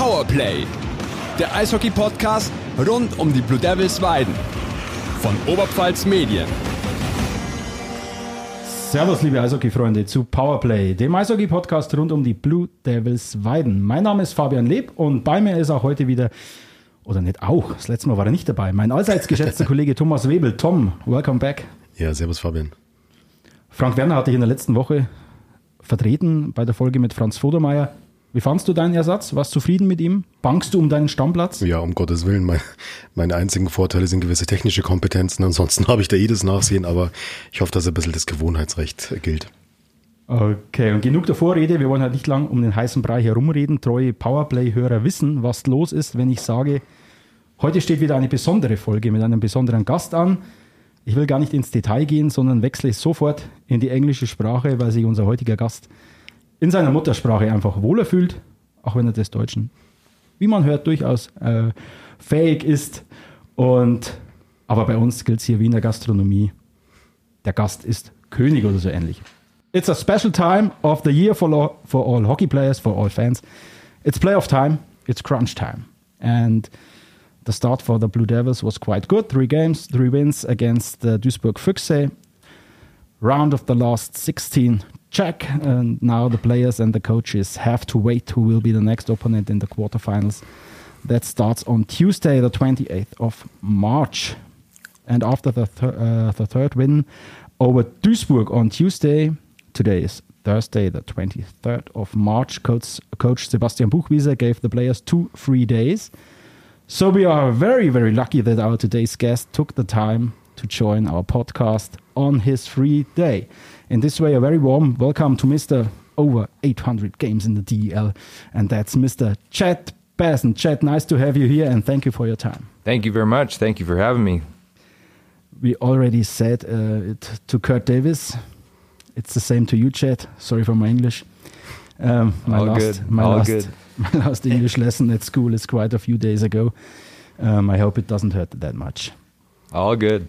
Powerplay, der Eishockey-Podcast rund um die Blue Devils Weiden von Oberpfalz Medien. Servus, liebe Eishockey-Freunde, zu Powerplay, dem Eishockey-Podcast rund um die Blue Devils Weiden. Mein Name ist Fabian Leb und bei mir ist auch heute wieder, oder nicht auch, das letzte Mal war er nicht dabei, mein allseits geschätzter Kollege Thomas Webel. Tom, welcome back. Ja, servus Fabian. Frank Werner hatte ich in der letzten Woche vertreten bei der Folge mit Franz Vodermeier. Wie fandst du deinen Ersatz? Warst du zufrieden mit ihm? Bangst du um deinen Stammplatz? Ja, um Gottes Willen. Mein, meine einzigen Vorteile sind gewisse technische Kompetenzen. Ansonsten habe ich da jedes Nachsehen, aber ich hoffe, dass ein bisschen das Gewohnheitsrecht gilt. Okay, und genug der Vorrede. Wir wollen halt nicht lang um den heißen Brei herumreden. Treue Powerplay-Hörer wissen, was los ist, wenn ich sage, heute steht wieder eine besondere Folge mit einem besonderen Gast an. Ich will gar nicht ins Detail gehen, sondern wechsle sofort in die englische Sprache, weil sich unser heutiger Gast in seiner Muttersprache einfach wohler fühlt, auch wenn er des Deutschen, wie man hört, durchaus äh, fähig ist. Und aber bei uns gilt es hier wie in der Gastronomie. Der Gast ist König oder so ähnlich. It's a special time of the year for, for all hockey players, for all fans. It's playoff time, it's crunch time. And the start for the Blue Devils was quite good. Three games, three wins against the Duisburg Füchse. Round of the last 16 check. And now the players and the coaches have to wait who will be the next opponent in the quarterfinals. That starts on Tuesday, the 28th of March. And after the, th uh, the third win over Duisburg on Tuesday, today is Thursday, the 23rd of March, Coach, Coach Sebastian Buchwieser gave the players two free days. So we are very, very lucky that our today's guest took the time to join our podcast on his free day. In this way, a very warm welcome to Mr. Over 800 games in the DEL, and that's Mr. Chet Bassen. Chet, nice to have you here, and thank you for your time. Thank you very much. Thank you for having me. We already said uh, it to Kurt Davis. It's the same to you, Chad. Sorry for my English. Um, my All last, good. My All last, good. My last English lesson at school is quite a few days ago. Um, I hope it doesn't hurt that much. All good.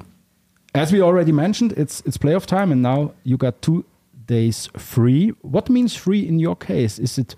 As we already mentioned, it's it's playoff time, and now you got two days free. What means free in your case? Is it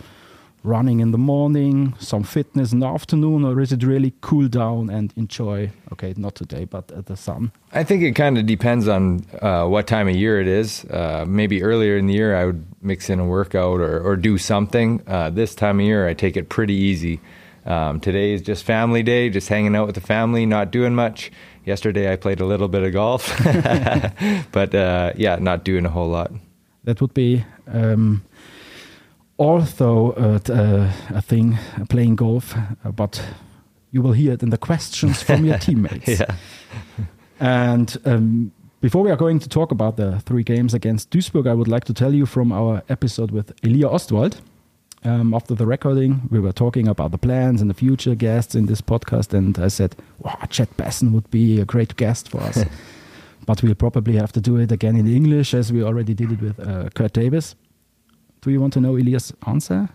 running in the morning, some fitness in the afternoon, or is it really cool down and enjoy? Okay, not today, but at the sun. I think it kind of depends on uh, what time of year it is. Uh, maybe earlier in the year, I would mix in a workout or, or do something. Uh, this time of year, I take it pretty easy. Um, today is just family day, just hanging out with the family, not doing much. Yesterday, I played a little bit of golf, but uh, yeah, not doing a whole lot. That would be um, also uh, uh, a thing, uh, playing golf, uh, but you will hear it in the questions from your teammates. Yeah. And um, before we are going to talk about the three games against Duisburg, I would like to tell you from our episode with Elia Ostwald. Um, after the recording, we were talking about the plans and the future guests in this podcast, and I said, wow, Chet Bassen would be a great guest for us. but we'll probably have to do it again in English, as we already did it with uh, Kurt Davis. Do you want to know Elias' answer?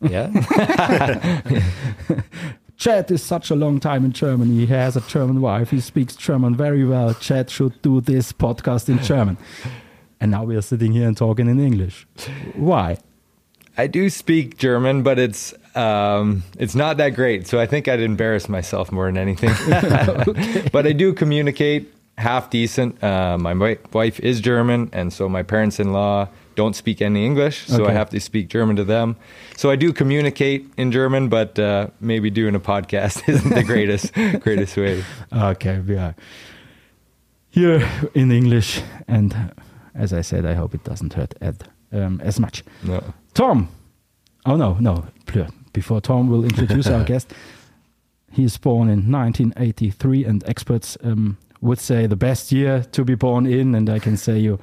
Yeah. Chad is such a long time in Germany. He has a German wife. He speaks German very well. Chad should do this podcast in German. And now we are sitting here and talking in English. Why? I do speak German, but it's um, it's not that great. So I think I'd embarrass myself more than anything. But I do communicate half decent. Uh, my wife is German, and so my parents-in-law don't speak any English, so I have to speak German to them. So I do communicate in German, but uh, maybe doing a podcast isn't the greatest greatest way. Okay, we are here in English. And as I said, I hope it doesn't hurt Ed um, as much. No. Tom. Oh, no, no. Before Tom will introduce our guest, he is born in 1983, and experts um, would say the best year to be born in. And I can say you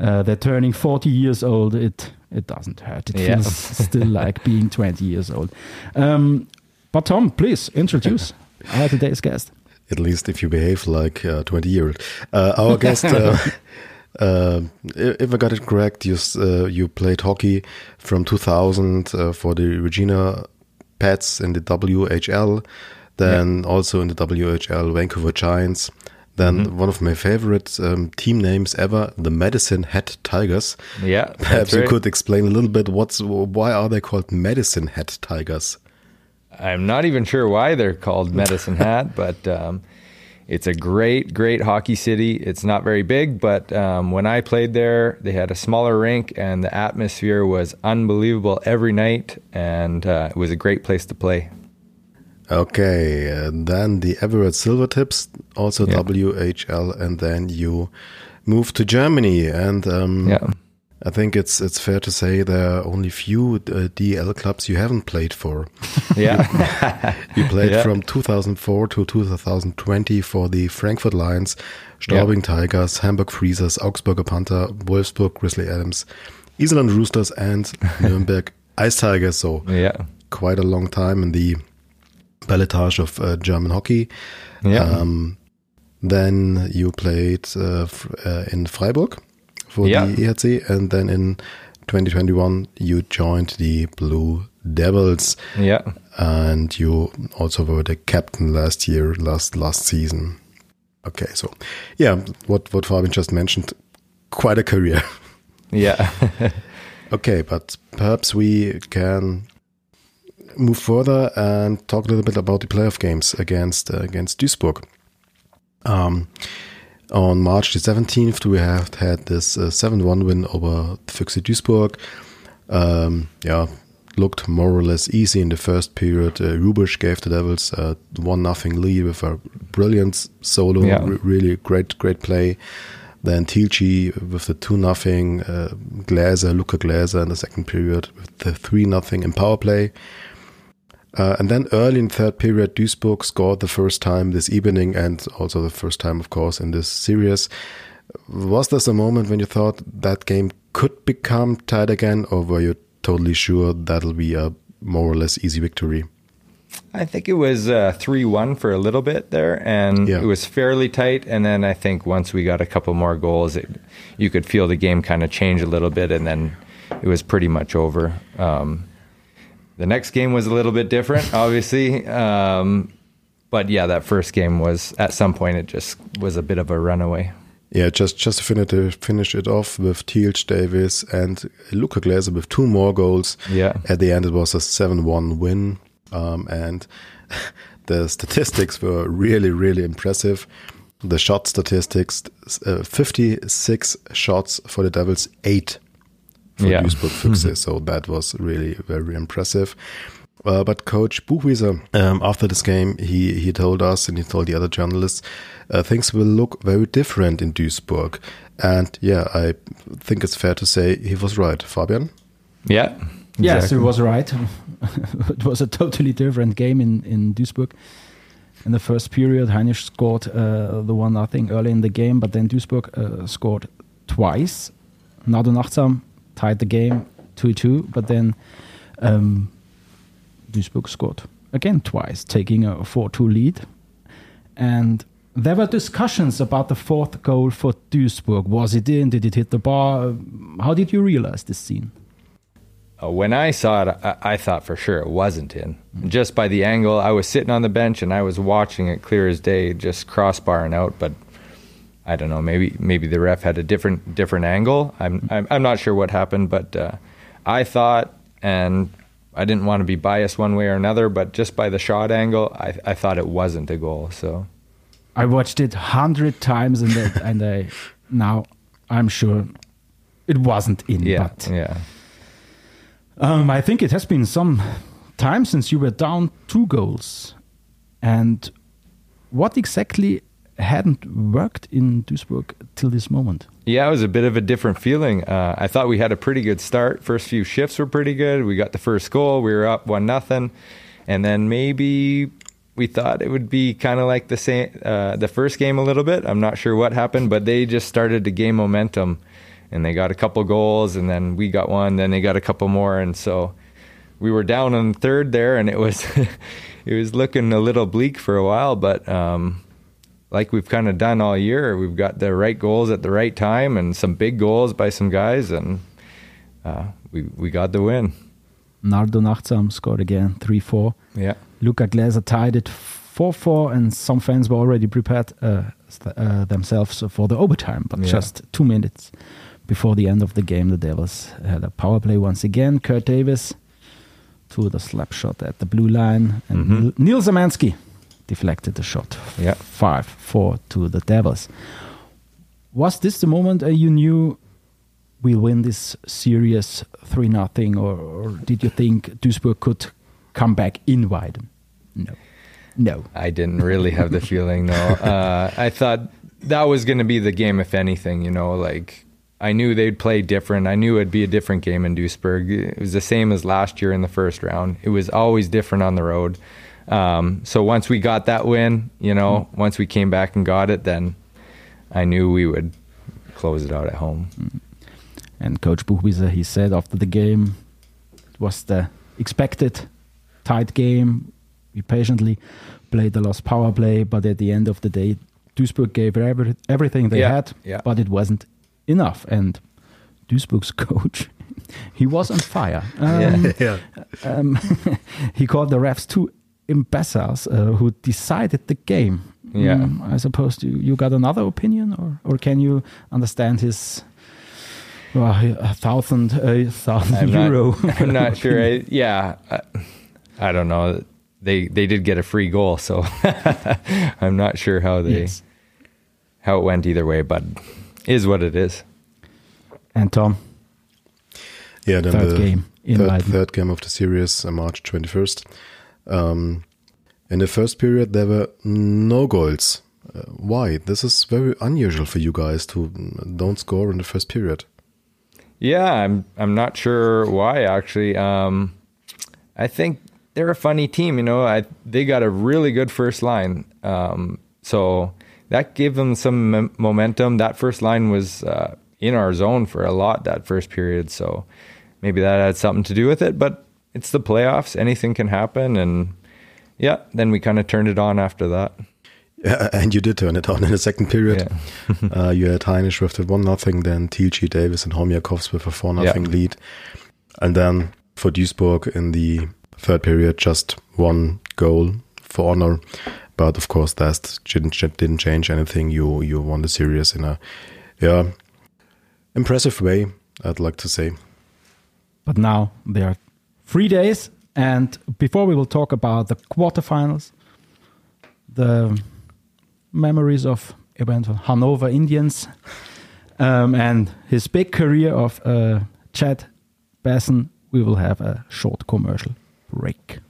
uh, that turning 40 years old, it it doesn't hurt. It Yeah. feels still like being 20 years old. Um, but Tom, please introduce our today's guest. At least if you behave like uh, 20 year old. Uh, our guest, uh, if I got it correct, you, uh, you played hockey from 2000 uh, for the Regina Pats in the WHL, then also in the WHL Vancouver Giants. Then one of my favorite um, team names ever, the Medicine Hat Tigers. Yeah, Perhaps you right. could explain a little bit what's why are they called Medicine Hat Tigers? I'm not even sure why they're called Medicine Hat, but um, it's a great, great hockey city. It's not very big, but um, when I played there, they had a smaller rink, and the atmosphere was unbelievable every night, and uh, it was a great place to play. Okay, and then the Everett Silvertips, also Yeah. WHL, and then you moved to Germany, and um, Yeah. I think it's it's fair to say there are only few uh, DEL clubs you haven't played for. Yeah. You played Yeah. from 2004 to 2020 for the Frankfurt Lions, Straubing Tigers, Hamburg Freezers, Augsburger Panther, Wolfsburg Grizzly Adams, Iserlohn Roosters, and Nuremberg Ice Tigers. So yeah. quite a long time in the ballotage of uh, German hockey. Yeah. Um, then you played uh, uh, in Freiburg for Yeah. the EHC, and then in 2021 you joined the Blue Devils, yeah. and you also were the captain last year, last last season. Okay, so yeah, what what Fabian just mentioned, quite a career. Yeah. Okay, but perhaps we can move further and talk a little bit about the playoff games against uh, against Duisburg. Um, on March the 17th, we have had this uh, 7-1 win over Füchse Duisburg. Um, yeah, looked more or less easy in the first period. Uh, Rubisch gave the Devils a one nothing lead with a brilliant solo, Yeah. re- really great great play. Then Tilchi with the two nothing, uh, Glaser, Luca Glaser in the second period with the three nothing in power play. Uh, and then early in third period, Duisburg scored the first time this evening and also the first time, of course, in this series. Was this a moment when you thought that game could become tied again, or were you totally sure that'll be a more or less easy victory? I think it was uh, 3 1 for a little bit there, and Yeah. it was fairly tight. And then I think once we got a couple more goals, it, you could feel the game kind of change a little bit, and then it was pretty much over. Um, the next game was a little bit different, obviously. Um, but yeah, that first game was, at some point, it just was a bit of a runaway. Yeah, just just to finish it, finish it off with Tealch Davis and Luca Glaser with two more goals. Yeah. At the end, it was a seven-one win, um, and the statistics were really, really impressive. The shot statistics: uh, fifty-six shots for the Devils, eight for Yeah. Duisburg Füchse. so that was really very impressive. Uh, but Coach Buchwieser, um, after this game, he, he told us and he told the other journalists, uh, things will look very different in Duisburg. And yeah, I think it's fair to say he was right. Fabian? Yeah. Yes, he was right. it was a totally different game in, in Duisburg. In the first period, Heinisch scored uh, the one nothing early in the game, but then Duisburg uh, scored twice. Nado Nagtzaam tied the game 2 2, but then um, Duisburg scored again twice, taking a 4 2 lead. And there were discussions about the fourth goal for Duisburg. Was it in? Did it hit the bar? How did you realize this scene? Uh, when I saw it, I, I thought for sure it wasn't in. Just by the angle, I was sitting on the bench and I was watching it clear as day, just crossbarring out. But I don't know, maybe maybe the ref had a different different angle. I'm I'm, I'm not sure what happened, but uh, I thought, and I didn't want to be biased one way or another, but just by the shot angle, I, I thought it wasn't a goal. So I watched it hundred times and I, and I now I'm sure it wasn't in. yeah, But yeah. um, I think it has been some time since you were down two goals. And what exactly hadn't worked in Duisburg till this moment? Yeah, it was a bit of a different feeling. Uh, I thought we had a pretty good start. First few shifts were pretty good. We got the first goal. We were up one nothing, and then maybe we thought it would be kind of like the same uh, the first game a little bit. I'm not sure what happened, but they just started to gain momentum, and they got a couple goals, and then we got one. Then they got a couple more, and so we were down on third there, and it was it was looking a little bleak for a while, but. Um, like we've kind of done all year. We've got the right goals at the right time and some big goals by some guys, and uh, we we got the win. Nardo Nagtzaam scored again 3 4. Yeah, Luca Glaser tied it 4 4, and some fans were already prepared uh, uh, themselves for the overtime. But Yeah. just two minutes before the end of the game, the Devils had a power play once again. Kurt Davis to the slap shot at the blue line, and Mhm. Neil Neil Samanski deflected the shot. Yeah. 5 4 to the Devils. Was this the moment uh, you knew we'll win this series 3 nothing, or, or did you think Duisburg could come back in Weiden? No. No. I didn't really have the feeling, no. Uh, I thought that was going to be the game, if anything. You know, like I knew they'd play different. I knew it'd be a different game in Duisburg. It was the same as last year in the first round. It was always different on the road. Um, so once we got that win, you know, once we came back and got it, then I knew we would close it out at home. And Coach Buchwieser, he said after the game, it was the expected tight game. We patiently played the last power play, but at the end of the day, Duisburg gave every, everything they Yeah, had, yeah. but it wasn't enough. And Duisburg's coach, he was on fire. Um, Yeah. um, he called the refs two imbeciles uh, who decided the game. Yeah. Mm, I suppose you, you got another opinion, or, or can you understand his well, a thousand, a thousand I'm euro? not, I'm not sure. I, yeah, I, I don't know. They they did get a free goal, so I'm not sure how they Yes. how it went either way, but is what it is. And Tom, Yeah, then Third the game in third, third game of the series, uh, March 21st. Um, in the first period, there were no goals. Uh, why? This is very unusual for you guys to mm, don't score in the first period. Yeah, I'm I'm not sure why actually. Um, I think they're a funny team. You know, I they got a really good first line, um, so that gave them some mom- momentum. That first line was uh, in our zone for a lot that first period, so maybe that had something to do with it. But it's the playoffs; anything can happen, and yeah, then we kind of turned it on after that. Yeah, and you did turn it on in the second period. Yeah. uh, you had Heinisch with the one nothing, then TLG Davis and Homyakovs with a four nothing Yeah. lead, and then for Duisburg in the third period, just one goal for honor. But of course, that didn't didn't change anything. You you won the series in a yeah impressive way. I'd like to say. but now they are three days. And before we will talk about the quarterfinals, the memories of eventual Hanover Indians um, and his big career of uh, Chad Basson, we will have a short commercial break.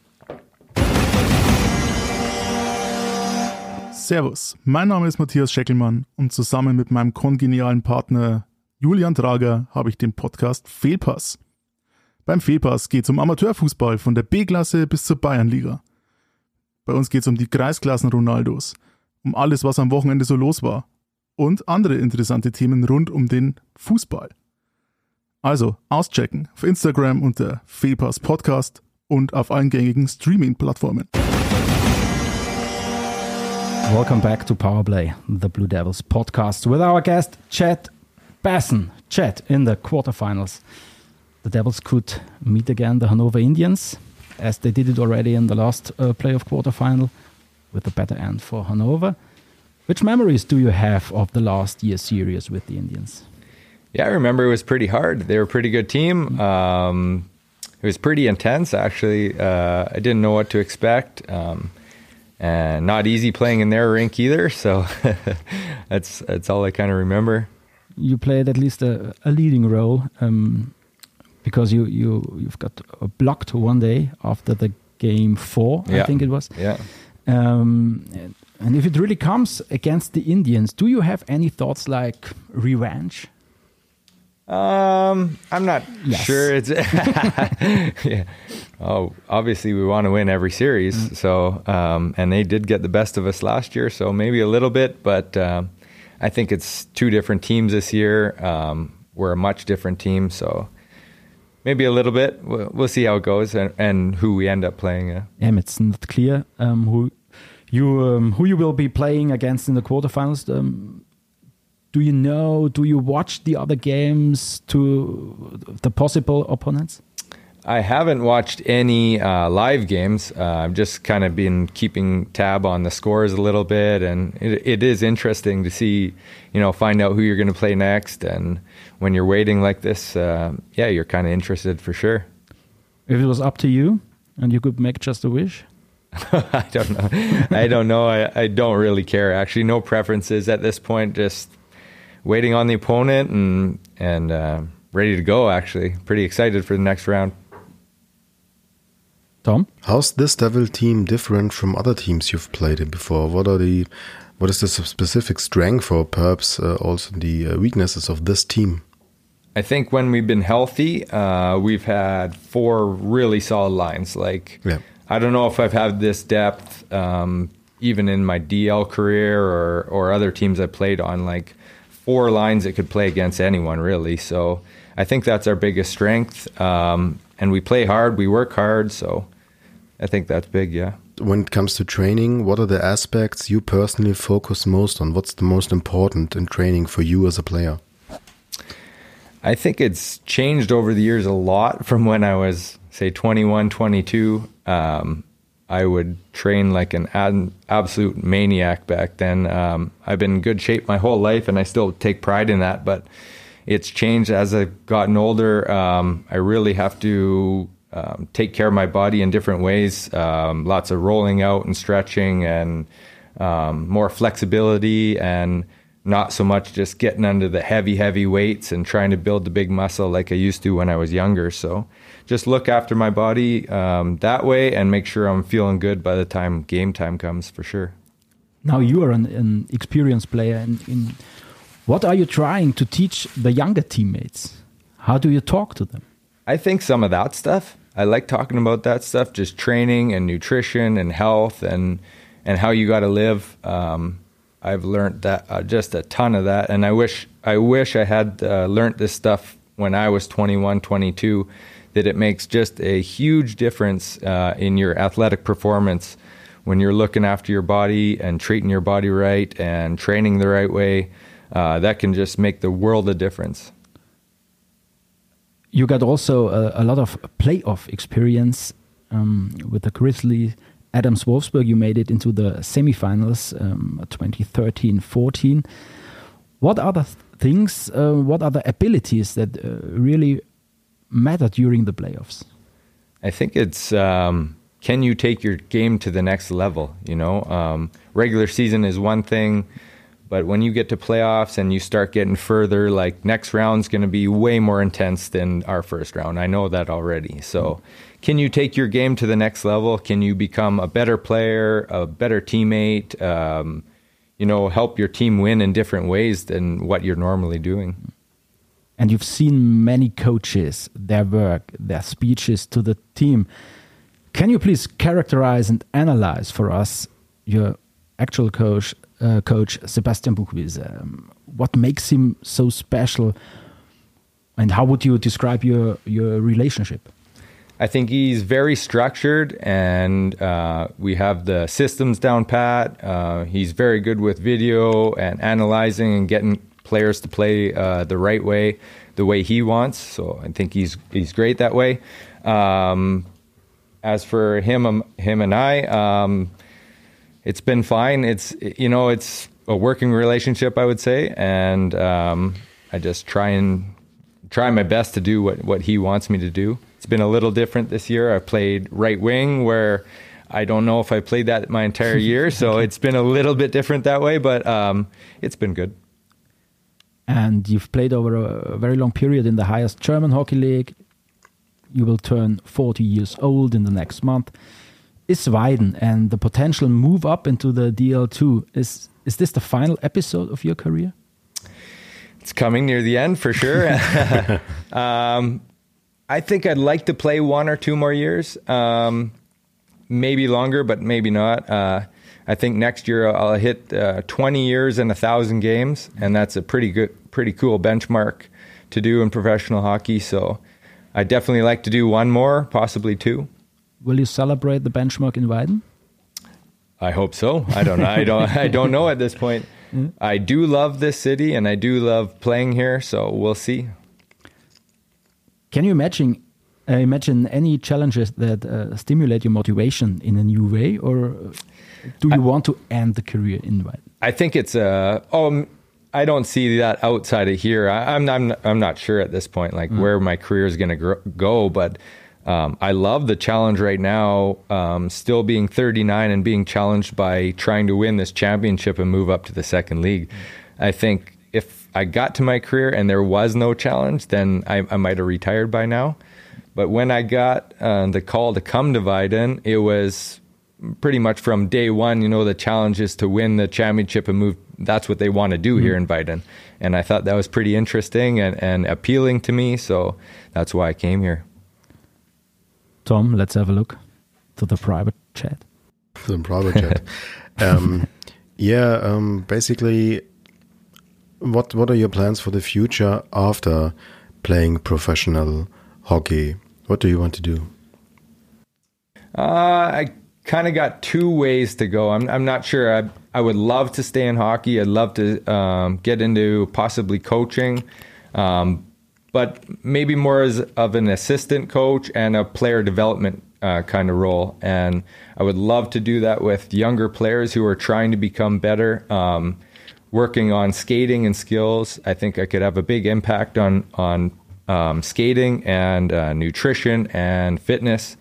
Servus, mein Name ist Matthias Scheckelmann und zusammen mit meinem kongenialen Partner Julian Drager habe ich den Podcast Fehlpass. Beim Fehlpass geht es um Amateurfußball von der B-Klasse bis zur Bayernliga. Bei uns geht es um die Kreisklassen Ronaldos, um alles, was am Wochenende so los war und andere interessante Themen rund um den Fußball. Also auschecken auf Instagram unter Fehlpass Podcast und auf allen gängigen Streaming-Plattformen. Welcome back to Powerplay, the Blue Devils podcast, with our guest Chad Basson. Chad, in the quarterfinals, the Devils could meet again the Hanover Indians, as they did it already in the last uh, playoff quarterfinal, with a better end for Hanover. Which memories do you have of the last year series with the Indians? Yeah, I remember it was pretty hard. They were a pretty good team. Um, it was pretty intense, actually. Uh, I didn't know what to expect. Um, and not easy playing in their rink either. So that's that's all I kind of remember. You played at least a, a leading role um, because you, you, you've got blocked one day after the game four, I think it was. Yeah. Um, and- if it really comes against the Indians, do you have any thoughts like revenge? Um, I'm not Yes. sure. It's yeah. Oh, obviously we want to win every series. So, um, and they did get the best of us last year. So maybe a little bit, but um, I think it's two different teams this year. Um, we're a much different team, so maybe a little bit. We'll, we'll see how it goes and, and who we end up playing. Yeah, Um, it's not clear um, who you um, who you will be playing against in the quarterfinals. Um, do you know? Do you watch the other games to the possible opponents? I haven't watched any uh, live games. Uh, I've just kind of been keeping tab on the scores a little bit, and it, it is interesting to see, you know, find out who you're going to play next. And when you're waiting like this, uh, yeah, you're kind of interested for sure. If it was up to you, and you could make just a wish? I don't know. I don't know. I, I don't really care. Actually, no preferences at this point. Just waiting on the opponent and and uh, ready to go. Actually, pretty excited for the next round. Tom, How's this Devil team different from other teams you've played in before? What are the what is the specific strength or perhaps uh, also the uh, weaknesses of this team? I think when we've been healthy, uh, we've had four really solid lines. Like, Yeah. I don't know if I've had this depth um, even in my DEL career or or other teams I played on. Like four lines that could play against anyone really. So I think that's our biggest strength. Um, and we play hard, we work hard. So I think that's big. Yeah. When it comes to training, what are the aspects you personally focus most on? What's the most important in training for you as a player? I think it's changed over the years a lot from when I was, say, 21, 22. Um, I would train like an ad- absolute maniac back then. Um, I've been in good shape my whole life, and I still take pride in that. But it's changed as I've gotten older. Um, I really have to um, take care of my body in different ways. Um, lots of rolling out and stretching, and um, more flexibility, and not so much just getting under the heavy, heavy weights and trying to build the big muscle like I used to when I was younger. So just look after my body um, that way and make sure I'm feeling good by the time game time comes for sure. now you are an, an experienced player, and in what are you trying to teach the younger teammates? How do you talk to them? I think some of that stuff. I like talking about that stuff, just training and nutrition and health and and how you got to live. Um, I've learned that uh, just a ton of that, and I wish I wish I had uh, learned this stuff when I was 21, 22. That it makes just a huge difference uh, in your athletic performance when you're looking after your body and treating your body right and training the right way. Uh, that can just make the world a difference. You got also a, a lot of playoff experience um, with the Grizzly Adams Wolfsburg. You made it into the semifinals um, 2013-14. What are the things? Uh, what are the abilities that uh, really matter during the playoffs? I think it's um, can you take your game to the next level? You know, um, regular season is one thing, but when you get to playoffs and you start getting further, like next round's going to be way more intense than our first round. I know that already. So, can you take your game to the next level? Can you become a better player, a better teammate? Um, you know, help your team win in different ways than what you're normally doing. and you've seen many coaches, their work, their speeches to the team. Can you please characterize and analyze for us your actual coach, uh, coach Sebastian Buchwieser? Um, what makes him so special, and how would you describe your your relationship? I think he's very structured, and uh, we have the systems down pat. Uh, he's very good with video and analyzing and getting players to play uh, the right way, the way he wants. So I think he's he's great that way. Um, as for him, um, him and I, um, it's been fine. It's you know it's a working relationship, I would say, and um, I just try and try my best to do what what he wants me to do. It's been a little different this year. I played right wing where I don't know if I played that my entire year, so it's been a little bit different that way, but um, it's been good. And you've played over a very long period in the highest German hockey league. You will turn 40 years old in the next month. Is Weiden and the potential move up into the DEL2 is is this the final episode of your career? It's coming near the end for sure. um, I think I'd like to play one or two more years, um, maybe longer, but maybe not. Uh, I think next year I'll hit uh, 20 years and a thousand games, and that's a pretty good, pretty cool benchmark to do in professional hockey. So I definitely like to do one more, possibly two. Will you celebrate the benchmark in Weiden? I hope so. I don't know. I don't. I don't know at this point. I do love this city, and I do love playing here. So we'll see. Can you imagine uh, imagine any challenges that uh, stimulate your motivation in a new way, or do you want to end the career in Weiden? I think it's a. Oh, um, I don't see that outside of here. I, I'm I'm I'm not sure at this point, like where my career is going to go. But um, I love the challenge right now, um, still being 39 and being challenged by trying to win this championship and move up to the second league. I think if I got to my career and there was no challenge, then I, I might have retired by now. But when I got uh, the call to come to Weiden, it was pretty much from day one, you know, the challenge is to win the championship and move. That's what they want to do mm-hmm. here in Weiden. And I thought that was pretty interesting and, and appealing to me. So that's why I came here. Tom, let's have a look to the private chat. The private chat. Um, yeah, um, basically, what what are your plans for the future after playing professional hockey? What do you want to do? Uh, I kind of got two ways to go. I'm I'm not sure. I I would love to stay in hockey. I'd love to um, get into possibly coaching, um, but maybe more as of an assistant coach and a player development uh, kind of role. And I would love to do that with younger players who are trying to become better. Um, working on skating and skills, I think I could have a big impact on on um, skating and uh, nutrition and fitness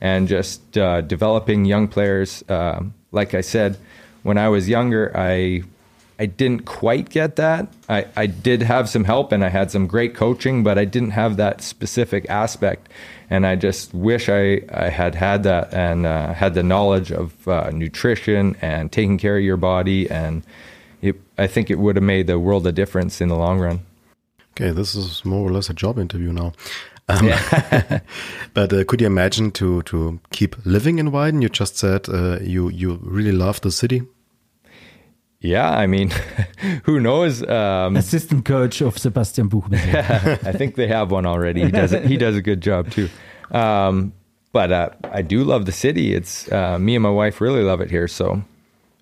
and just uh, developing young players. Um, like I said, when I was younger, I I didn't quite get that. I, I did have some help and I had some great coaching, but I didn't have that specific aspect. And I just wish I, I had had that and uh, had the knowledge of uh, nutrition and taking care of your body. And it, I think it would have made the world a difference in the long run. Okay, this is more or less a job interview now. Um, yeah. but uh, could you imagine to to keep living in Weiden? You just said uh, you you really love the city. Yeah, I mean, who knows? Um, Assistant coach of Sebastian Buchbinder. I think they have one already. He does he does a good job too. Um, but uh, I do love the city. It's uh, me and my wife really love it here. So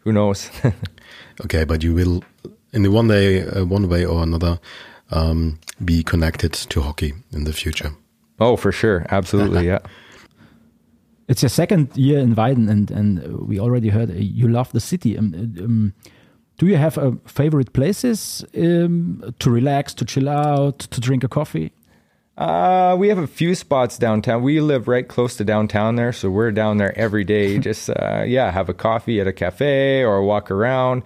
who knows? okay, but you will in the one day, uh, one way or another, um, be connected to hockey in the future. Oh, for sure, absolutely, yeah. It's your second year in Weiden, and and we already heard you love the city. Um, um, do you have a favorite places um, to relax, to chill out, to drink a coffee? Uh, we have a few spots downtown. We live right close to downtown there, so we're down there every day. Just uh, yeah, have a coffee at a cafe or walk around.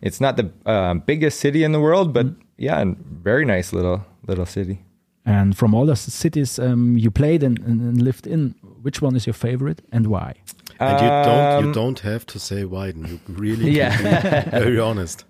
It's not the uh, biggest city in the world, but mm yeah, very nice little little city. And from all the cities um, you played and, and, lived in, which one is your favorite and why? And you don't you um, don't have to say Weiden. You really yeah. very honest.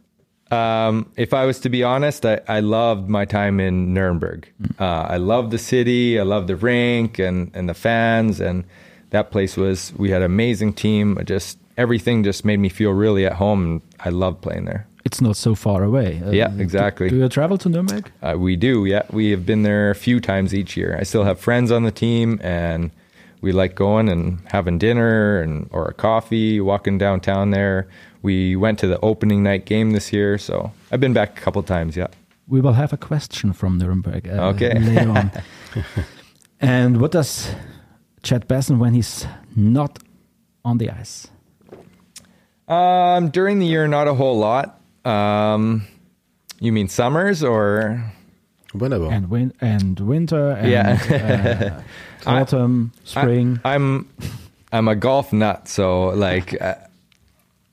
Um, if I was to be honest, I, I loved my time in Nuremberg. Mm. Uh, I loved the city. I loved the rink and, and the fans. And that place was, we had an amazing team. Just everything just made me feel really at home. And I loved playing there it's not so far away. Uh, yeah, exactly. Do, do, you travel to Nuremberg? Uh, we do. Yeah, we have been there a few times each year. I still have friends on the team, and we like going and having dinner and or a coffee, walking downtown there. We went to the opening night game this year, so I've been back a couple times. Yeah. We will have a question from Nuremberg uh, okay. later on. and what does Chad Bassen when he's not on the ice? Um, during the year, not a whole lot. Um, you mean summers or whenever and win and winter and yeah. uh, autumn, spring. I, am I'm, I'm a golf nut, so like uh,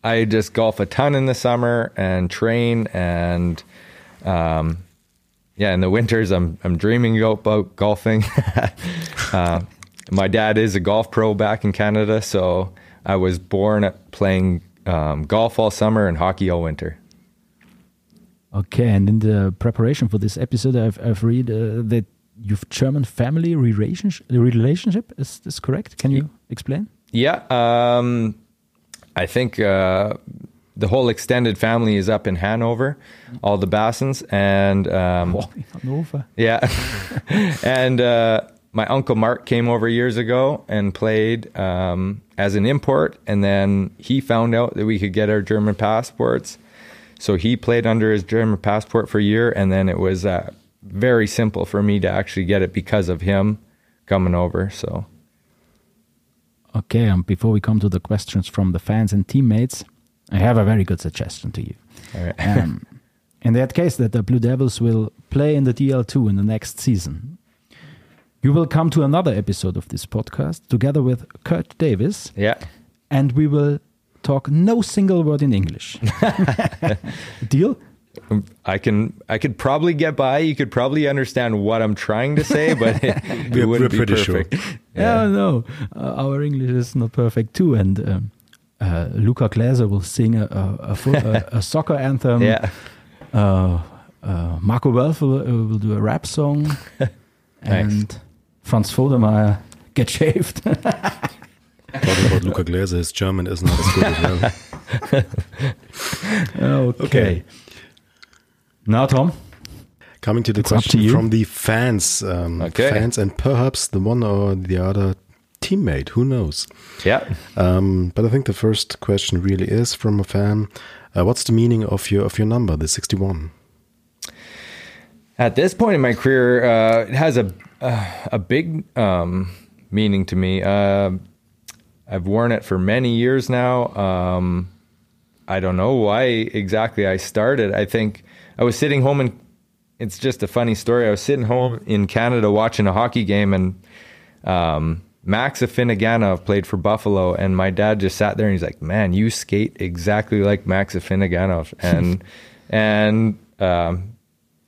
I just golf a ton in the summer and train and um, yeah, in the winters I'm I'm dreaming about golfing. uh, my dad is a golf pro back in Canada, so I was born playing um, golf all summer and hockey all winter. Okay, and in the preparation for this episode, I've, I've read uh, that you've German family relationship. Relationship is this correct? Can you explain? Yeah, um, I think uh, the whole extended family is up in Hanover, all the Bassens, and um, oh, Hanover. Yeah, and uh, my uncle Mark came over years ago and played um, as an import, and then he found out that we could get our German passports so he played under his German passport for a year, and then it was uh, very simple for me to actually get it because of him coming over. So. Okay, um, before we come to the questions from the fans and teammates, I have a very good suggestion to you. All right. um, in that case, that the Blue Devils will play in the DEL2 in the next season, You will come to another episode of this podcast together with Kurt Davis, Yeah. and we will talk no single word in English. Deal? I can I could probably get by. You could probably understand what I'm trying to say, but it, it We're- wouldn't we're be pretty sure. perfect. Yeah, no. Uh, our English is not perfect too, and um, uh, Luca Gläser will sing a, a, a, a, a soccer anthem. Yeah. Uh, uh, Marco Welf will, uh, will do a rap song, and Franz Vodermeier get shaved. Talking about Luca Glaser, his German is not as good as well. okay. Okay. Now, Tom. Coming to the It's up to question from the fans, um, Okay. fans, and perhaps the one or the other teammate. Who knows? Yeah. Um, but I think the first question really is from a fan. Uh, what's the meaning of your of your number, the sixty-one? At this point in my career, uh, it has a uh, a big um, meaning to me. I've worn it for many years now. Um, I don't know why exactly I started. I think I was sitting home and it's just a funny story. I was sitting home in Canada watching a hockey game and um, Max Afinogenov played for Buffalo and my dad just sat there and he's like, "Man, you skate exactly like Max Afinogenov." And and um,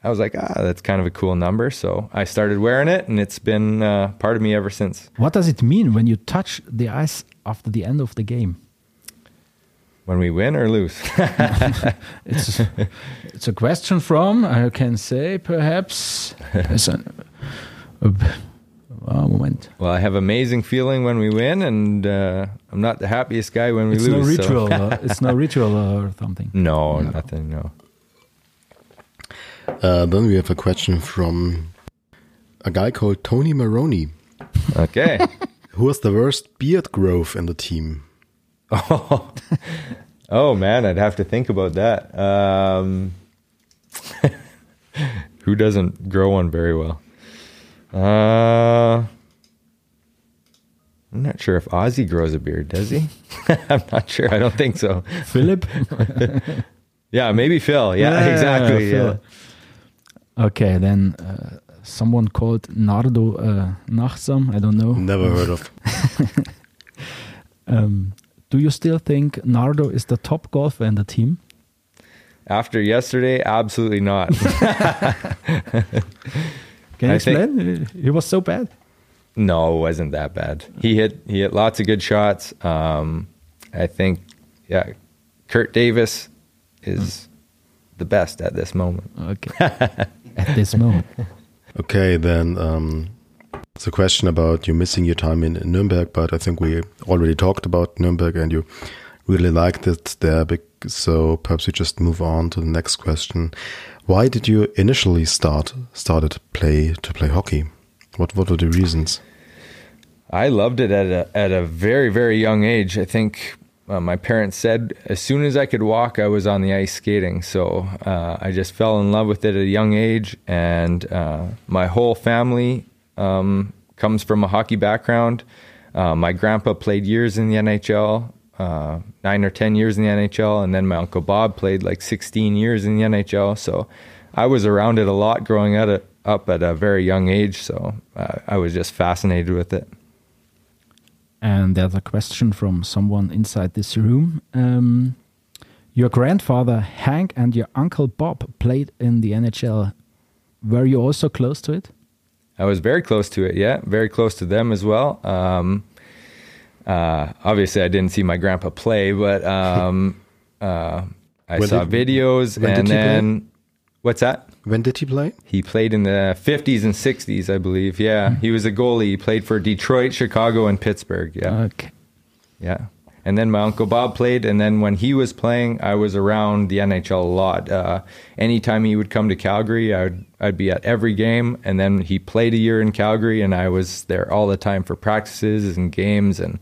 I was like, "Ah, that's kind of a cool number." So I started wearing it and it's been uh, part of me ever since. What does it mean when you touch the ice after the end of the game? When we win or lose. It's it's a question from I can say perhaps. it's a, a, a moment. well, I have amazing feeling when we win and uh, I'm not the happiest guy when we It's lose. no so- ritual. uh, it's no ritual or something. No, nothing, no. Uh, then we have a question from a guy called Tony Maroney. Okay. Who has the worst beard growth in the team? Oh, oh man, I'd have to think about that. Um, who doesn't grow one very well? Uh, I'm not sure if Ozzy grows a beard. Does he? I'm not sure. I don't think so. Philip. Yeah, maybe Phil. Yeah, Yeah, exactly. Phil. Yeah. Okay, then uh, someone called Nardo uh, Nagtzaam. I don't know. Never heard of. Um, do you still think Nardo is the top golfer in the team? After yesterday, absolutely not. Can you I think- explain? He was so bad. No, it wasn't that bad. He hit he hit lots of good shots. Um, I think, yeah, Kurt Davis is the best at this moment. Okay. At this moment. Okay, then um, it's a question about you missing your time in Nuremberg, but I think we already talked about Nuremberg and you really liked it there. bec- So perhaps we just move on to the next question. Why did you initially start started play to play hockey? What what were the reasons? I loved it at a at a very very young age. I think uh, my parents said as soon as I could walk, I was on the ice skating. So uh, I just fell in love with it at a young age, and uh, my whole family um, comes from a hockey background. Uh, my grandpa played years in the NHL, uh, nine or ten years in the NHL, and then my uncle Bob played like sixteen years in the NHL. So I was around it a lot growing up at a very young age. So uh, I was just fascinated with it. And there's a question from someone inside this room. Um, your grandfather Hank and your uncle Bob played in the NHL. Were you also close to it? I was very close to it. Yeah, very close to them as well. Um, uh, obviously, I didn't see my grandpa play, but um, uh, I When saw did- videos, when did and he play? then what's that? When did he play? He played in the 50s and 60s, I believe. Yeah, he was a goalie. He played for Detroit, Chicago, and Pittsburgh. Yeah, Okay. yeah. And then my uncle Bob played, and then when he was playing, I was around the NHL a lot. Uh, anytime he would come to Calgary, I'd I'd be at every game. And then he played a year in Calgary, and I was there all the time for practices and games. And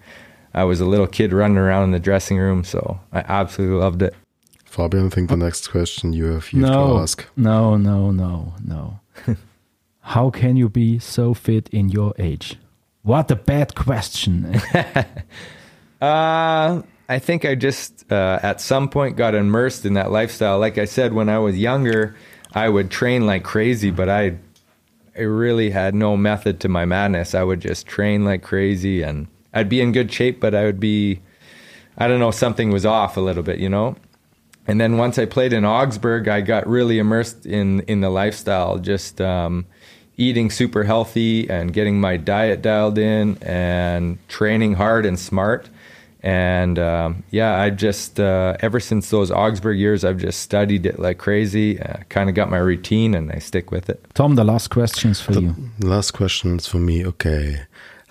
I was a little kid running around in the dressing room, so I absolutely loved it. Fabian, I think the next question you have, you have to ask. no, no, no, no. How can you be so fit in your age? What a bad question. Uh, I think I just uh, at some point got immersed in that lifestyle. Like I said, when I was younger, I would train like crazy, but I I really had no method to my madness. I would just train like crazy and I'd be in good shape, but I would be, I don't know, something was off a little bit, you know? And then once I played in Augsburg, I got really immersed in, in the lifestyle, just um, eating super healthy and getting my diet dialed in and training hard and smart. And um, yeah, I've just, uh, ever since those Augsburg years, I've just studied it like crazy, uh, kind of got my routine and I stick with it. Tom, the last questions for The you. last questions for me. Okay.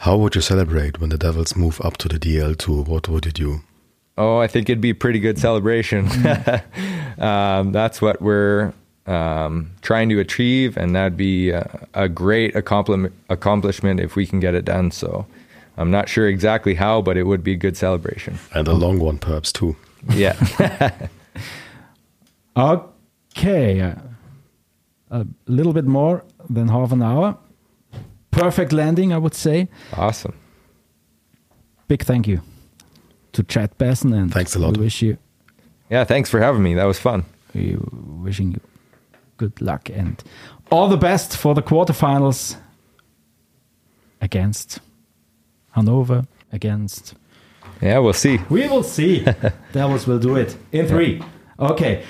How would you celebrate when the Devils move up to the DEL2? What would you do? Oh, I think it'd be a pretty good celebration. um, that's what we're um, trying to achieve, and that'd be a, a great accompli- accomplishment if we can get it done. So I'm not sure exactly how, but it would be a good celebration. And a long one, perhaps, too. Yeah. Okay. uh, A little bit more than half an hour. Perfect landing, I would say. awesome. Big thank you to Chad Besson and Thanks a lot. We wish you Yeah, thanks for having me. That was fun. we wishing you good luck and all the best for the quarterfinals against Hanover, against Yeah, we'll see. We will see. Devils will do it. In three. Okay.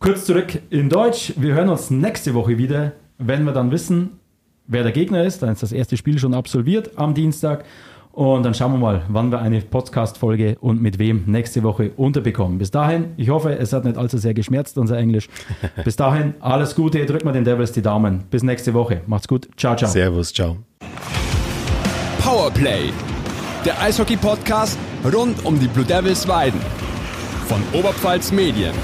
Kurz zurück in Deutsch. Wir hören uns nächste Woche wieder, wenn wir dann wissen, wer der Gegner ist. Dann ist das erste Spiel schon absolviert am Dienstag. Und dann schauen wir mal, wann wir eine Podcast-Folge und mit wem nächste Woche unterbekommen. Bis dahin, ich hoffe, es hat nicht allzu sehr geschmerzt, unser Englisch. Bis dahin, alles Gute. Drückt mal den Devils die Daumen. Bis nächste Woche. Macht's gut. Ciao, ciao. Servus, ciao. Powerplay, der Eishockey-Podcast rund um die Blue Devils Weiden von Oberpfalz Medien.